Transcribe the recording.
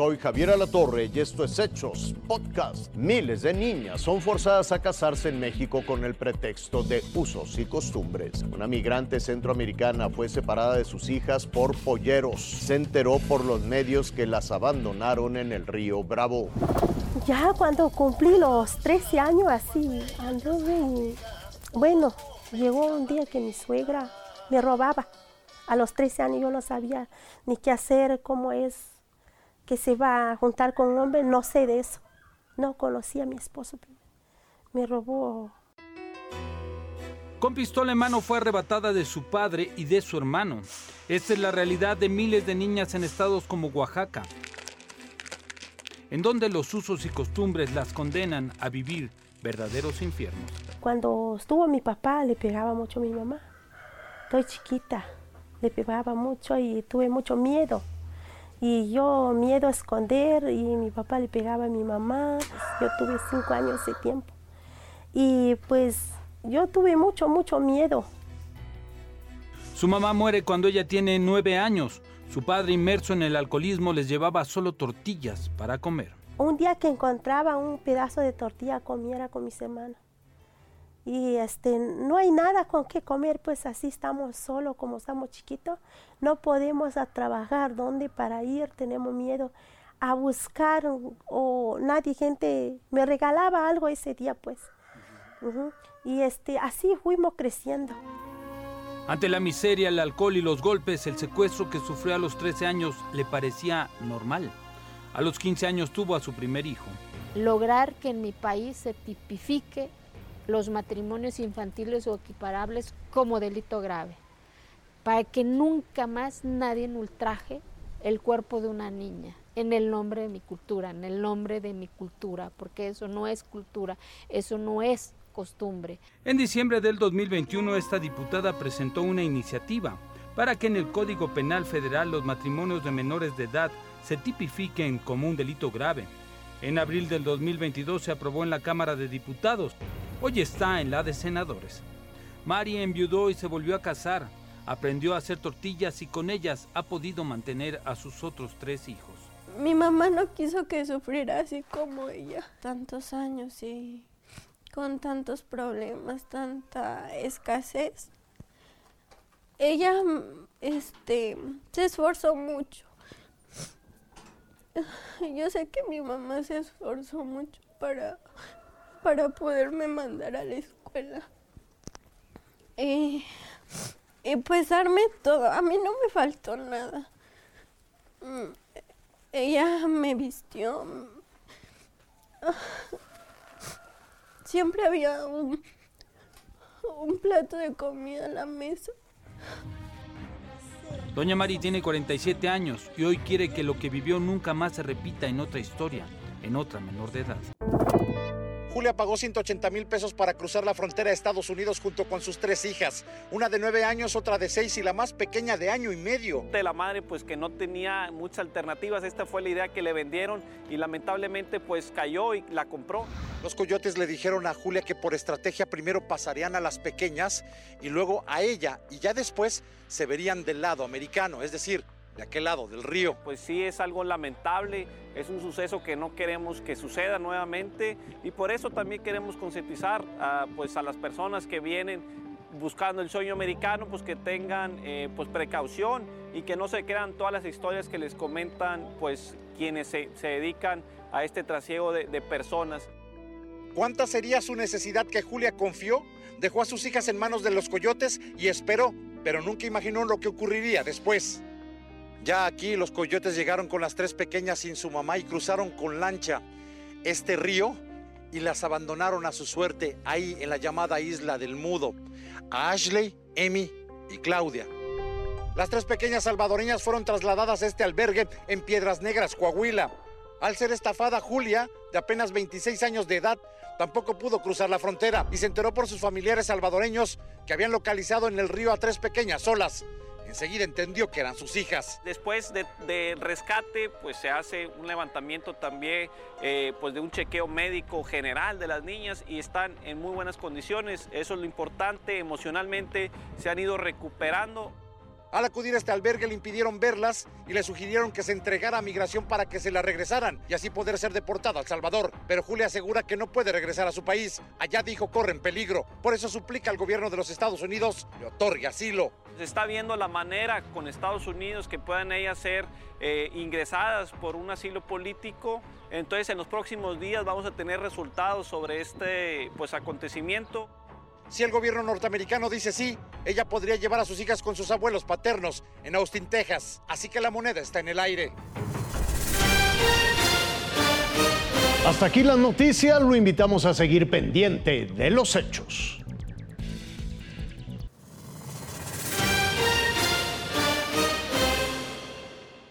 Soy Javier Alatorre y esto es Hechos Podcast. Miles de niñas son forzadas a casarse en México con el pretexto de usos y costumbres. Una migrante centroamericana fue separada de sus hijas por polleros. Se enteró por los medios que las abandonaron en el río Bravo. Ya cuando cumplí los 13 años así, anduve bueno, llegó un día que mi suegra me robaba. A los 13 años yo no sabía ni qué hacer, cómo es que se va a juntar con un hombre, no sé de eso. No conocía a mi esposo. Me robó. Con pistola en mano fue arrebatada de su padre y de su hermano. Esta es la realidad de miles de niñas en estados como Oaxaca, en donde los usos y costumbres las condenan a vivir verdaderos infiernos. Cuando estuvo mi papá le pegaba mucho a mi mamá. Estoy chiquita, le pegaba mucho y tuve mucho miedo. Y yo miedo a esconder y mi papá le pegaba a mi mamá. Yo tuve cinco años de tiempo. Y pues yo tuve mucho, mucho miedo. Su mamá muere cuando ella tiene nueve años. Su padre, inmerso en el alcoholismo, les llevaba solo tortillas para comer. Un día que encontraba un pedazo de tortilla, comiera con mis hermanos. Y este, no hay nada con qué comer, pues así estamos solos, como estamos chiquitos. No podemos a trabajar, ¿dónde para ir? Tenemos miedo a buscar o nadie, gente, me regalaba algo ese día, pues. Y este, así fuimos creciendo. Ante la miseria, el alcohol y los golpes, el secuestro que sufrió a los 13 años le parecía normal. A los 15 años tuvo a su primer hijo. Lograr que en mi país se tipifique los matrimonios infantiles o equiparables como delito grave, para que nunca más nadie ultraje el cuerpo de una niña en el nombre de mi cultura, en el nombre de mi cultura, porque eso no es cultura, eso no es costumbre. En diciembre del 2021 esta diputada presentó una iniciativa para que en el Código Penal Federal los matrimonios de menores de edad se tipifiquen como un delito grave. En abril del 2022 se aprobó en la Cámara de Diputados. Hoy está en la de senadores. Mari enviudó y se volvió a casar. Aprendió a hacer tortillas y con ellas ha podido mantener a sus otros tres hijos. Mi mamá no quiso que sufriera así como ella. Tantos años y con tantos problemas, tanta escasez. Ella este, se esforzó mucho. Yo sé que mi mamá se esforzó mucho para, para poderme mandar a la escuela. Y, y pues darme todo. A mí no me faltó nada. Mm, ella me vistió. Siempre había un, un plato de comida en la mesa. Doña Mari tiene 47 años y hoy quiere que lo que vivió nunca más se repita en otra historia, en otra menor de edad. Julia pagó 180 mil pesos para cruzar la frontera de Estados Unidos junto con sus tres hijas, una de nueve años, otra de seis y la más pequeña de año y medio. De la madre pues que no tenía muchas alternativas, esta fue la idea que le vendieron y lamentablemente pues cayó y la compró. Los coyotes le dijeron a Julia que por estrategia primero pasarían a las pequeñas y luego a ella y ya después se verían del lado americano, es decir, de aquel lado del río. Pues sí, es algo lamentable, es un suceso que no queremos que suceda nuevamente y por eso también queremos concientizar a, pues, a las personas que vienen buscando el sueño americano, pues que tengan eh, pues precaución y que no se crean todas las historias que les comentan pues quienes se, se dedican a este trasiego de, de personas. ¿Cuánta sería su necesidad que Julia confió? Dejó a sus hijas en manos de los coyotes y esperó, pero nunca imaginó lo que ocurriría después. Ya aquí los coyotes llegaron con las tres pequeñas sin su mamá y cruzaron con lancha este río y las abandonaron a su suerte ahí en la llamada isla del Mudo, a Ashley, Amy y Claudia. Las tres pequeñas salvadoreñas fueron trasladadas a este albergue en Piedras Negras, Coahuila. Al ser estafada, Julia, de apenas 26 años de edad, tampoco pudo cruzar la frontera y se enteró por sus familiares salvadoreños que habían localizado en el río a tres pequeñas solas. Enseguida entendió que eran sus hijas. Después del de rescate, pues se hace un levantamiento también, eh, pues de un chequeo médico general de las niñas y están en muy buenas condiciones. Eso es lo importante, emocionalmente se han ido recuperando. Al acudir a este albergue le impidieron verlas y le sugirieron que se entregara a migración para que se la regresaran y así poder ser deportada a El Salvador. Pero Julia asegura que no puede regresar a su país. Allá dijo corre en peligro. Por eso suplica al gobierno de los Estados Unidos le otorgue asilo. Se está viendo la manera con Estados Unidos que puedan ellas ser eh, ingresadas por un asilo político. Entonces en los próximos días vamos a tener resultados sobre este pues, acontecimiento. Si el gobierno norteamericano dice sí, ella podría llevar a sus hijas con sus abuelos paternos en Austin, Texas. Así que la moneda está en el aire. Hasta aquí las noticias, lo invitamos a seguir pendiente de los hechos.